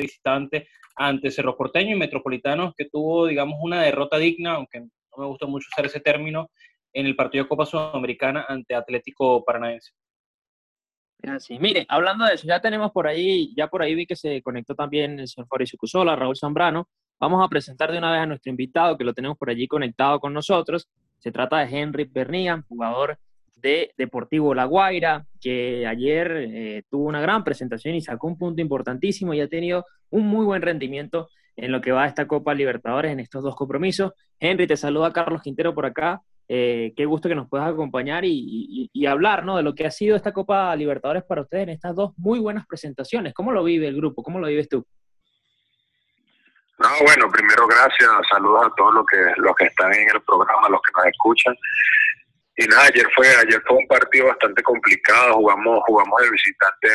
visitante ante Cerro Porteño y Metropolitanos, que tuvo, digamos, una derrota digna, aunque no me gustó mucho usar ese término, en el partido de Copa Sudamericana ante Atlético Paranaense. Así, mire, hablando de eso, ya tenemos por ahí, ya por ahí vi que se conectó también el señor Fabricio Cusola, Raúl Zambrano. Vamos a presentar de una vez a nuestro invitado, que lo tenemos por allí conectado con nosotros. Se trata de Henry Bernía, jugador de Deportivo La Guaira, que ayer eh, tuvo una gran presentación y sacó un punto importantísimo y ha tenido un muy buen rendimiento en lo que va a esta Copa Libertadores en estos dos compromisos. Henry, te saluda Carlos Quintero por acá. Eh, qué gusto que nos puedas acompañar y, hablar ¿no? de lo que ha sido esta Copa Libertadores para ustedes en estas dos muy buenas presentaciones. ¿Cómo lo vive el grupo? ¿Cómo lo vives tú? No, bueno, primero gracias, saludos a todos los que, los que están en el programa, los que nos escuchan. Y nada, ayer fue, ayer fue un partido bastante complicado, jugamos, jugamos de visitante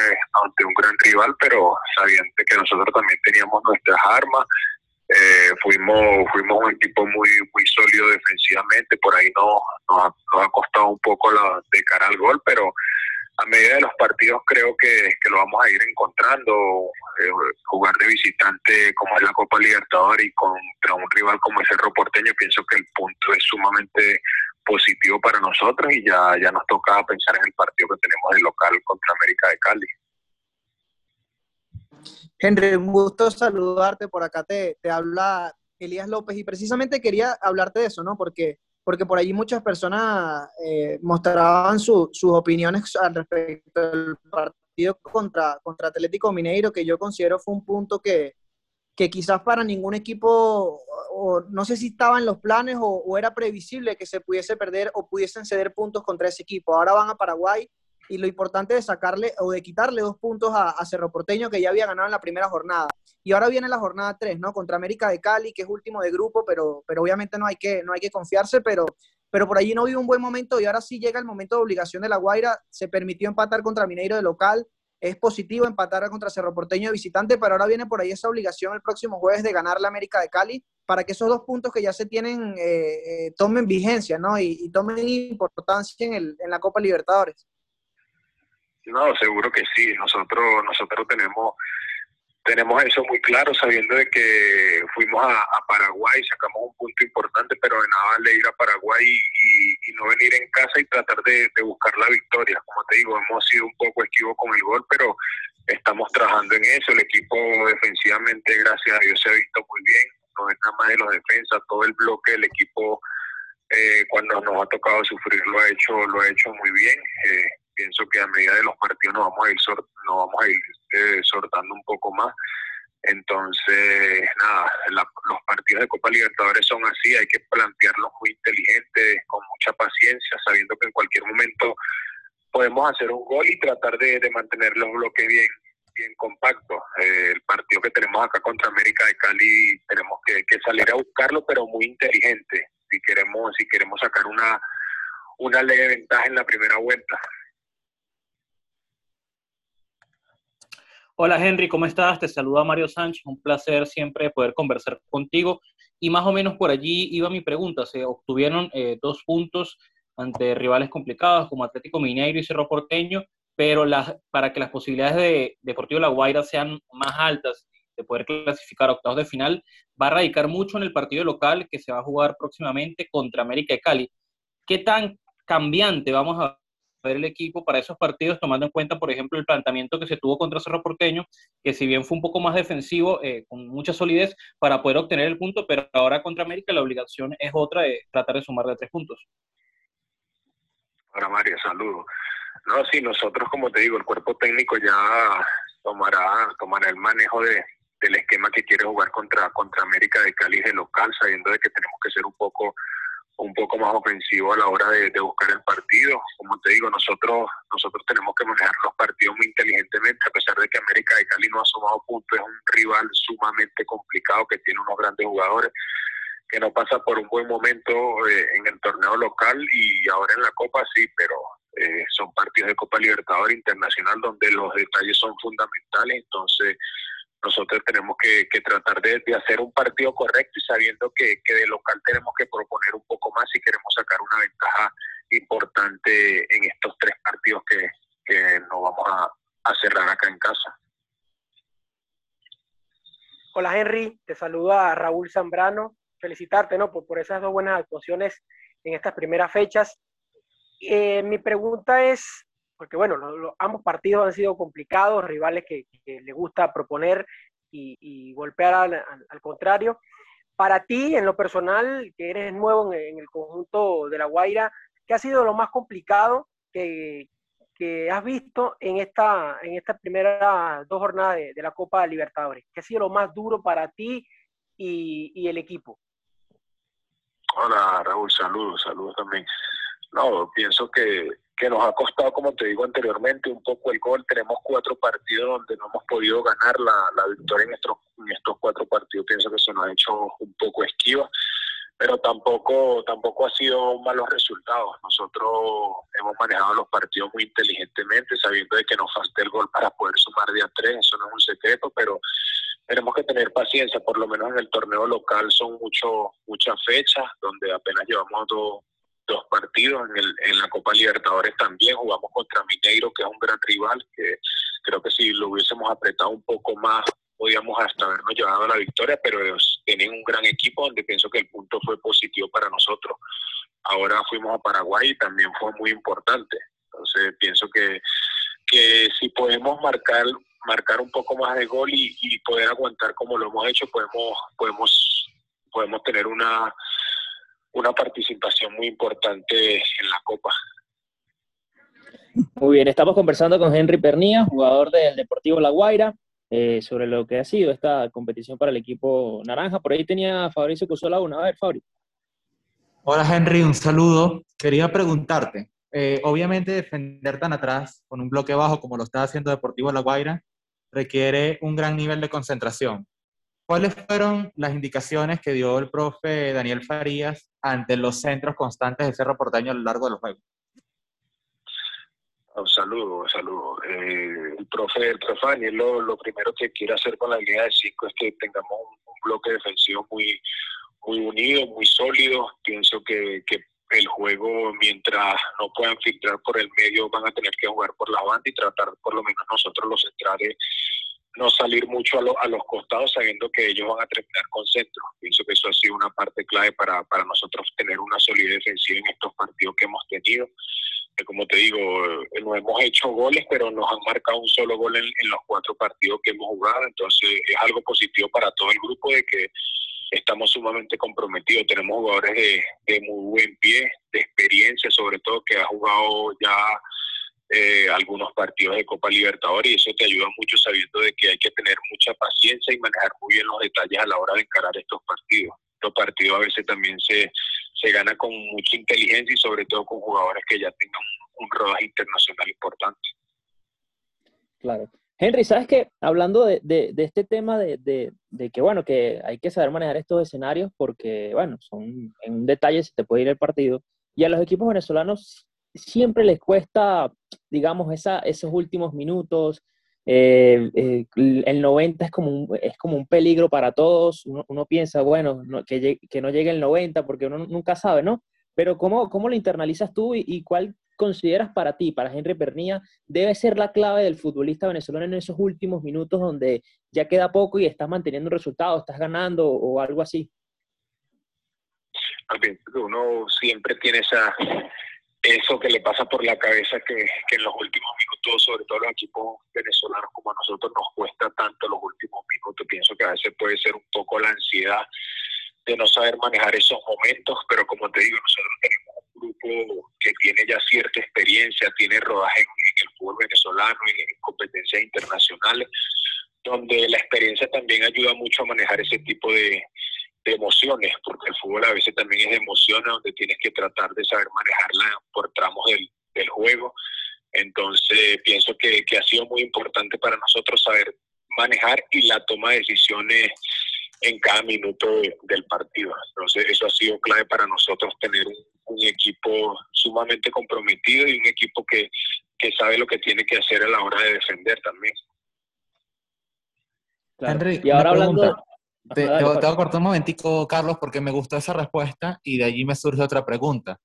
ante un gran rival, pero sabiendo que nosotros también teníamos nuestras armas, eh, fuimos fuimos un equipo muy muy sólido defensivamente, por ahí no, nos, ha, costado un poco la, de cara al gol, pero a medida de los partidos creo que, que lo vamos a ir encontrando. Eh, jugar de visitante como es la Copa Libertadores y contra un rival como el Cerro Porteño, pienso que el punto es sumamente positivo para nosotros y ya, ya nos toca pensar en el partido que tenemos de local contra América de Cali. Henry, un gusto saludarte. Por acá te, te habla Elías López y precisamente quería hablarte de eso, ¿no? Porque, porque por allí muchas personas eh, mostraban sus opiniones al respecto del partido contra, contra Atlético Mineiro, que yo considero fue un punto que, que quizás para ningún equipo, o, no sé si estaba en los planes o, era previsible que se pudiese perder o pudiesen ceder puntos contra ese equipo. Ahora van a Paraguay y lo importante es sacarle o de quitarle dos puntos a, Cerro Porteño que ya había ganado en la primera jornada. Y ahora viene la jornada 3, ¿no? Contra América de Cali, que es último de grupo, pero, pero obviamente no hay, que, no hay que confiarse, pero, pero por allí no vive un buen momento y ahora sí llega el momento de obligación de La Guaira. Se permitió empatar contra Mineiro de local. Es positivo empatar contra Cerro Porteño de visitante, pero ahora viene por ahí esa obligación el próximo jueves de ganar la América de Cali para que esos dos puntos que ya se tienen eh, eh, tomen vigencia, ¿no? Y, tomen importancia en, el, en la Copa Libertadores. No, seguro que sí. Nosotros, nosotros tenemos tenemos eso muy claro, sabiendo de que fuimos a, Paraguay, sacamos un punto importante, pero de nada vale ir a Paraguay y, no venir en casa y tratar de, buscar la victoria. Como te digo, hemos sido un poco esquivos con el gol, pero estamos trabajando en eso. El equipo defensivamente, gracias a Dios, se ha visto muy bien. No es nada más de los defensas, todo el bloque del equipo, eh, cuando nos ha tocado sufrir, lo ha hecho, lo ha hecho muy bien. Eh, pienso que a medida de los partidos nos vamos a ir, nos vamos a ir eh, sortando un poco más. Entonces, nada, los partidos de Copa Libertadores son así, hay que plantearlos muy inteligentes, con mucha paciencia, sabiendo que en cualquier momento podemos hacer un gol y tratar de, mantener los bloques bien, bien compactos. Eh, el partido que tenemos acá contra América de Cali tenemos que, que, salir a buscarlo, pero muy inteligente, si queremos, si queremos sacar una, una leve ventaja en la primera vuelta. Hola Henry, ¿cómo estás? Te saluda Mario Sánchez, un placer siempre poder conversar contigo. Y más o menos por allí iba mi pregunta, se obtuvieron eh, dos puntos ante rivales complicados como Atlético Mineiro y Cerro Porteño, pero las, para que las posibilidades de Deportivo La Guaira sean más altas de poder clasificar a octavos de final, va a radicar mucho en el partido local que se va a jugar próximamente contra América de Cali. ¿Qué tan cambiante vamos a el equipo para esos partidos, tomando en cuenta, por ejemplo, el planteamiento que se tuvo contra Cerro Porteño, que si bien fue un poco más defensivo, eh, con mucha solidez para poder obtener el punto, pero ahora contra América la obligación es otra de tratar de sumar de tres puntos. Hola María, saludos. No, sí, nosotros, como te digo, el cuerpo técnico ya tomará, tomará el manejo de, del esquema que quiere jugar contra, contra América de Cali de local, sabiendo de que tenemos que ser un poco un poco más ofensivo a la hora de, buscar el partido. Como te digo, nosotros nosotros tenemos que manejar los partidos muy inteligentemente, a pesar de que América de Cali no ha sumado puntos, es un rival sumamente complicado que tiene unos grandes jugadores, que no pasa por un buen momento eh, en el torneo local y ahora en la Copa sí, pero eh, son partidos de Copa Libertadores Internacional donde los detalles son fundamentales, entonces nosotros tenemos que, tratar de, hacer un partido correcto y sabiendo que, de local tenemos que proponer un poco más si queremos sacar una ventaja importante en estos tres partidos que, que nos vamos a, cerrar acá en casa. Hola Henry, te saluda Raúl Zambrano. Felicitarte ¿no? por, esas dos buenas actuaciones en estas primeras fechas. Eh, mi pregunta es, porque bueno, ambos partidos han sido complicados, rivales que, le gusta proponer y, golpear al, contrario. Para ti, en lo personal, que eres nuevo en, el conjunto de La Guaira, ¿qué ha sido lo más complicado que, has visto en esta, en esta primera dos jornadas de, la Copa Libertadores? ¿Qué ha sido lo más duro para ti y, el equipo? Hola Raúl, saludos, saludos también. No, pienso que, que nos ha costado, como te digo anteriormente, un poco el gol. Tenemos cuatro partidos donde no hemos podido ganar la, la victoria en estos, en estos cuatro partidos. Pienso que se nos ha hecho un poco esquiva, pero tampoco, tampoco ha sido malos resultados. Nosotros hemos manejado los partidos muy inteligentemente, sabiendo de que nos falta el gol para poder sumar de a tres. Eso no es un secreto, pero tenemos que tener paciencia. Por lo menos en el torneo local son mucho, muchas fechas, donde apenas llevamos dos dos partidos en, el, en la Copa Libertadores también. Jugamos contra Mineiro que es un gran rival que creo que si lo hubiésemos apretado un poco más podíamos hasta habernos llevado a la victoria pero ellos tienen un gran equipo donde pienso que el punto fue positivo para nosotros. Ahora fuimos a Paraguay y también fue muy importante. Entonces pienso que que si podemos marcar marcar un poco más de gol y, y poder aguantar como lo hemos hecho podemos podemos podemos tener una una participación muy importante en la Copa. Muy bien, estamos conversando con Henry Pernía, jugador del Deportivo La Guaira, eh, sobre lo que ha sido esta competición para el equipo naranja. Por ahí tenía Fabricio Cusola una. A ver, Fabri. Hola Henry, un saludo. Quería preguntarte, eh, obviamente defender tan atrás con un bloque bajo como lo está haciendo Deportivo La Guaira requiere un gran nivel de concentración. ¿Cuáles fueron las indicaciones que dio el profe Daniel Farías ante los centros constantes de Cerro Porteño a lo largo de los juegos? Un saludo, un saludo. Eh, el profe, el profe Daniel lo, primero que quiere hacer con la línea de cinco es que tengamos un, bloque defensivo muy, muy unido, muy sólido. Pienso que, que el juego, mientras no puedan filtrar por el medio, van a tener que jugar por la banda y tratar por lo menos nosotros los centrales no salir mucho a, a, los costados sabiendo que ellos van a terminar con centro. Eso ha sido una parte clave para, para nosotros tener una solidez defensiva en estos partidos que hemos tenido. como te digo, eh, no hemos hecho goles, pero nos han marcado un solo gol en, en, los cuatro partidos que hemos jugado. Entonces es algo positivo para todo el grupo de que estamos sumamente comprometidos. Tenemos jugadores de, de muy buen pie, de experiencia, sobre todo que ha jugado ya eh, algunos partidos de Copa Libertadores y eso te ayuda mucho sabiendo de que hay que tener mucha paciencia y manejar muy bien los detalles a la hora de encarar estos partidos. Estos partidos a veces también se, se gana con mucha inteligencia y sobre todo con jugadores que ya tengan un, rodaje internacional importante. Claro. Henry, ¿sabes qué? Hablando de, de, este tema de, de, que, bueno, que hay que saber manejar estos escenarios porque, bueno, son en un detalle se te puede ir el partido. Y a los equipos venezolanos siempre les cuesta, digamos, esa, esos últimos minutos. Eh, eh, el 90 es como, un, es como un peligro para todos. Uno, piensa, bueno, que, que, no llegue el 90 porque uno nunca sabe, ¿no? Pero ¿cómo, cómo lo internalizas tú y, cuál consideras para ti, para Henry Pernilla, debe ser la clave del futbolista venezolano en esos últimos minutos donde ya queda poco y estás manteniendo resultados, estás ganando o algo así? Uno siempre tiene esa, eso que le pasa por la cabeza que, en los últimos sobre todo los equipos venezolanos como a nosotros nos cuesta tanto los últimos minutos. Pienso que a veces puede ser un poco la ansiedad de no saber manejar esos momentos, pero como te digo, nosotros tenemos un grupo que tiene ya cierta experiencia, tiene rodaje en, el fútbol venezolano en competencias internacionales, donde la experiencia también ayuda mucho a manejar ese tipo de, emociones, porque el fútbol a veces también es de emociones donde tienes que tratar de saber manejarla por tramos del juego. Entonces pienso que, que, ha sido muy importante para nosotros saber manejar y la toma de decisiones en cada minuto del partido. Entonces eso ha sido clave para nosotros tener un, equipo sumamente comprometido y un equipo que, que sabe lo que tiene que hacer a la hora de defender también. y ahora hablando, te, voy a cortar un momentico, Carlos, porque me gustó esa respuesta y de allí me surge otra pregunta.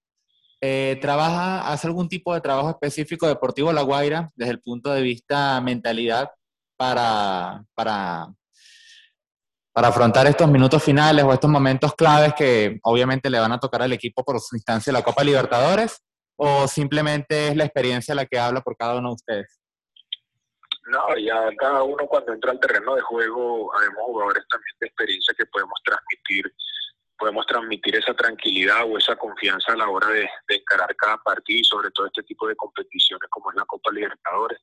Eh, ¿Trabaja, hace algún tipo de trabajo específico deportivo La Guaira desde el punto de vista mentalidad para, para para afrontar estos minutos finales o estos momentos claves que obviamente le van a tocar al equipo por su instancia de la Copa Libertadores? ¿O simplemente es la experiencia la que habla por cada uno de ustedes? No, ya cada uno cuando entra al terreno de juego, habemos jugadores también de experiencia que podemos transmitir, podemos transmitir esa tranquilidad o esa confianza a la hora de, de encarar cada partido y sobre todo este tipo de competiciones como es la Copa Libertadores.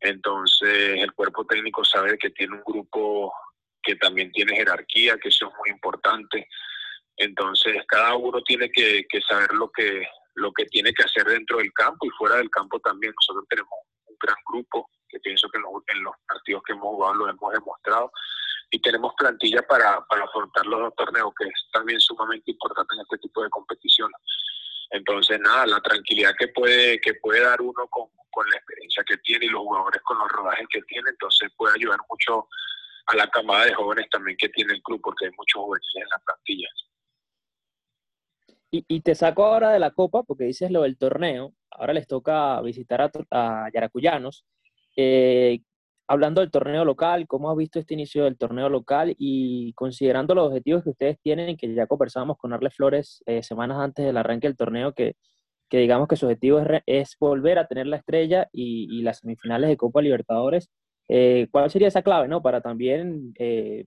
Entonces el cuerpo técnico sabe que tiene un grupo que también tiene jerarquía, que eso es muy importante. Entonces, cada uno tiene que, saber lo que, lo que tiene que hacer dentro del campo y fuera del campo también. Nosotros tenemos un gran grupo, que pienso que en los, partidos que hemos jugado lo hemos demostrado, y tenemos plantilla para, para afrontar los dos torneos, que es también sumamente importante en este tipo de competiciones. Entonces, nada, la tranquilidad que puede, que puede dar uno con, con la experiencia que tiene y los jugadores con los rodajes que tiene, entonces puede ayudar mucho a la camada de jóvenes también que tiene el club, porque hay muchos jóvenes en la plantilla. Y, te saco ahora de la Copa, porque dices lo del torneo, ahora les toca visitar a, Yaracuyanos. Eh, hablando del torneo local, ¿cómo has visto este inicio del torneo local y considerando los objetivos que ustedes tienen, que ya conversábamos con Arles Flores eh, semanas antes del arranque del torneo, que, que digamos que su objetivo es, volver a tener la estrella y, las semifinales de Copa Libertadores, eh, ¿Cuál sería esa clave, no? Para también eh,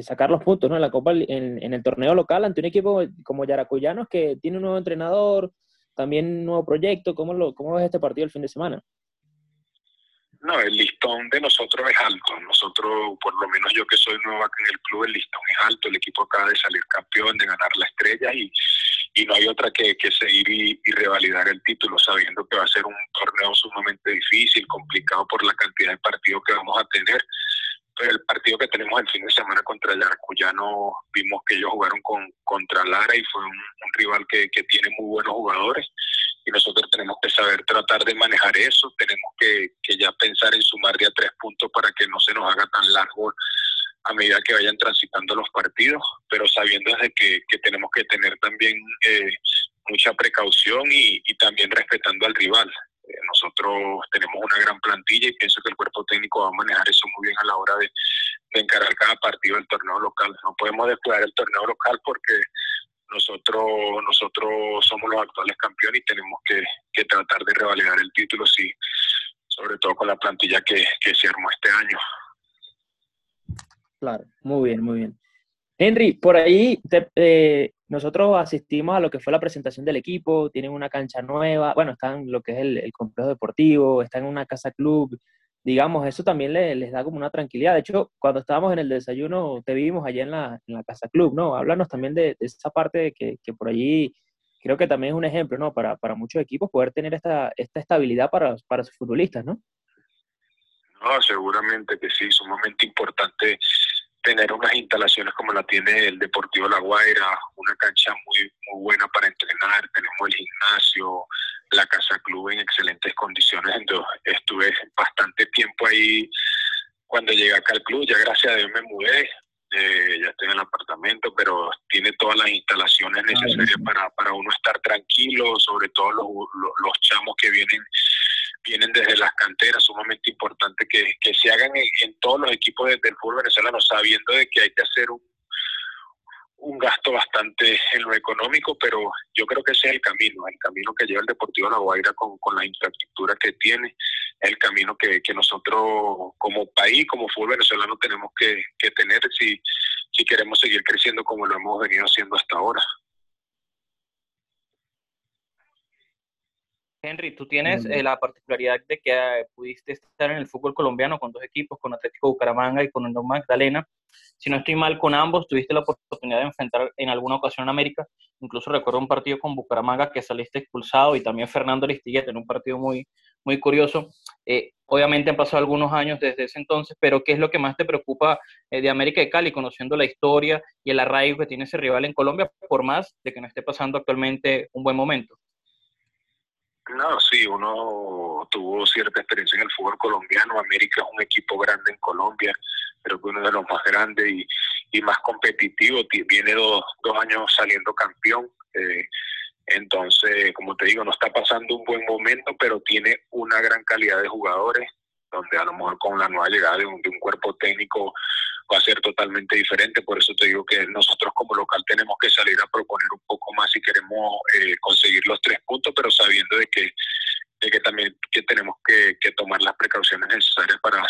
sacar los puntos, ¿no? En la Copa, en, el torneo local ante un equipo como Yaracuyanos que tiene un nuevo entrenador, también un nuevo proyecto. ¿Cómo, lo, cómo ves este partido el fin de semana? No, el listón de nosotros es alto. Nosotros, por lo menos yo que soy nuevo acá en el club, el listón es alto. El equipo acaba de salir campeón, de ganar la estrella y, y no hay otra que, que seguir y, revalidar el título, sabiendo que va a ser un torneo sumamente difícil, complicado por la cantidad de partidos que vamos a tener. Pero el partido que tenemos el fin de semana contra el Yaracuyano, vimos que ellos jugaron con, contra Lara y fue un, rival que, que, tiene muy buenos jugadores y nosotros tenemos que saber tratar de manejar eso, tenemos que, ya pensar en sumar de a tres puntos para que no se nos haga tan largo a medida que vayan transitando los partidos, pero sabiendo desde que, tenemos que tener también eh, mucha precaución y, también respetando al rival. Eh, nosotros tenemos una gran plantilla y pienso que el cuerpo técnico va a manejar eso muy bien a la hora de, encarar cada partido del torneo local. No podemos descuidar el torneo local porque nosotros nosotros somos los actuales campeones y tenemos que, tratar de revalidar el título, sí, sobre todo con la plantilla que, que se armó este año. Claro, muy bien, muy bien. Henry, por ahí eh, nosotros asistimos a lo que fue la presentación del equipo, tienen una cancha nueva, bueno, están lo que es el, complejo deportivo, están en una casa club, digamos, eso también les da como una tranquilidad. De hecho, cuando estábamos en el desayuno, te vimos allá en la, en la casa club, ¿no? Háblanos también de, esa parte que, que, por allí creo que también es un ejemplo, ¿no? Para, para muchos equipos poder tener esta, esta estabilidad para, para sus futbolistas, ¿no? No, seguramente que sí, sumamente importante tener unas instalaciones como la tiene el Deportivo La Guaira, una cancha muy buena para entrenar, tenemos el gimnasio, la casa club en excelentes condiciones, entonces estuve bastante tiempo ahí. Cuando llegué acá al club, ya gracias a Dios me mudé, eh, ya estoy en el apartamento, pero tiene todas las instalaciones necesarias para, para uno estar tranquilo, sobre todo los, los chamos que vienen vienen desde las canteras, sumamente importante que, se hagan en, todos los equipos del fútbol venezolano, sabiendo de que hay que hacer un, un gasto bastante en lo económico, pero yo creo que ese es el camino, el camino que lleva el Deportivo La Guaira con, con la infraestructura que tiene, el camino que, nosotros como país, como fútbol venezolano tenemos que, que tener si, si queremos seguir creciendo como lo hemos venido haciendo hasta ahora. Henry, tú tienes eh, la particularidad de que eh, pudiste estar en el fútbol colombiano con dos equipos, con Atlético Bucaramanga y con el Magdalena. Si no estoy mal con ambos, tuviste la oportunidad de enfrentar en alguna ocasión a América. Incluso recuerdo un partido con Bucaramanga que saliste expulsado y también Fernando Aristigueta en un partido muy, muy curioso. Eh, obviamente han pasado algunos años desde ese entonces, pero ¿qué es lo que más te preocupa de América de Cali, conociendo la historia y el arraigo que tiene ese rival en Colombia, por más de que no esté pasando actualmente un buen momento? No, sí, uno tuvo cierta experiencia en el fútbol colombiano. América es un equipo grande en Colombia, pero que uno de los más grandes y, más competitivos. Viene dos, dos años saliendo campeón. Eh, entonces, como te digo, no está pasando un buen momento, pero tiene una gran calidad de jugadores. Donde a lo mejor con la nueva llegada de un, cuerpo técnico va a ser totalmente diferente. Por eso te digo que nosotros como local tenemos que salir a proponer un poco más si queremos eh, conseguir los tres puntos, pero sabiendo de que, de que también que tenemos que, que tomar las precauciones necesarias para,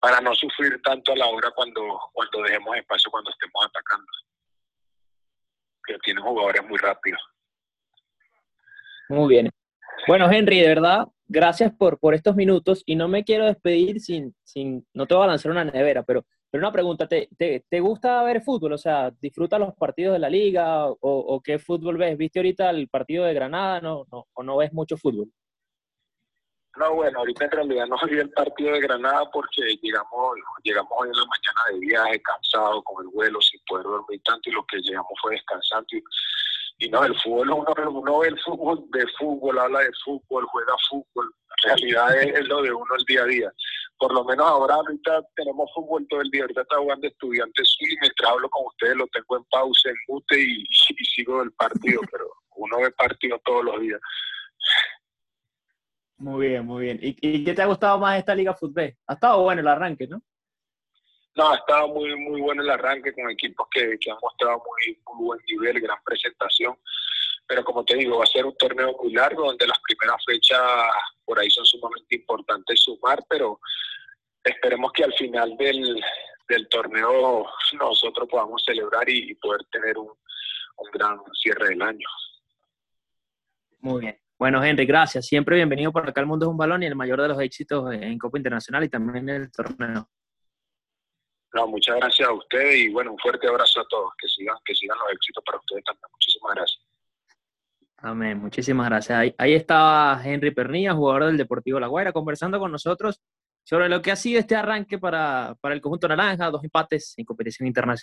para no sufrir tanto a la hora cuando, cuando dejemos espacio, cuando estemos atacando. Que tienen jugadores muy rápidos. Muy bien. Bueno, Henry, de verdad, gracias por, por estos minutos y no me quiero despedir sin, sin, no te voy a lanzar una nevera, pero, pero una pregunta, ¿te, te, te gusta ver fútbol? O sea, ¿disfrutas los partidos de la liga o, o, qué fútbol ves? ¿Viste ahorita el partido de Granada no, no, o no ves mucho fútbol? No, bueno, ahorita en realidad no vi el partido de Granada porque llegamos, llegamos hoy en la mañana de viaje, cansado, con el vuelo, sin poder dormir tanto y lo que llegamos fue descansando. Y, y no, el fútbol, uno, uno ve el fútbol de fútbol, habla de fútbol, juega fútbol. En realidad es, es, lo de uno el día a día. Por lo menos ahora ahorita tenemos fútbol todo el día. Ahorita está jugando estudiantes y mientras hablo con ustedes lo tengo en pausa, en mute y, y sigo el partido, pero uno ve partido todos los días. Muy bien, muy bien. ¿Y, ¿Y, qué te ha gustado más de esta Liga Fútbol? Ha estado bueno el arranque, ¿no? No, ha estado muy, muy bueno el arranque con equipos que, que han mostrado muy, muy buen nivel, gran presentación. Pero como te digo, va a ser un torneo muy largo donde las primeras fechas por ahí son sumamente importantes sumar, pero esperemos que al final del, del torneo nosotros podamos celebrar y, y poder tener un, un gran cierre del año. Muy bien. Bueno, Henry, gracias. Siempre bienvenido por acá al Mundo es un Balón y el mayor de los éxitos en Copa Internacional y también en el torneo. No, muchas gracias a ustedes y bueno, un fuerte abrazo a todos. Que sigan, que sigan los éxitos para ustedes también. Muchísimas gracias. Amén, muchísimas gracias. Ahí, ahí estaba Henry Pernilla, jugador del Deportivo La Guaira, conversando con nosotros sobre lo que ha sido este arranque para, para el conjunto naranja, dos empates en competición internacional.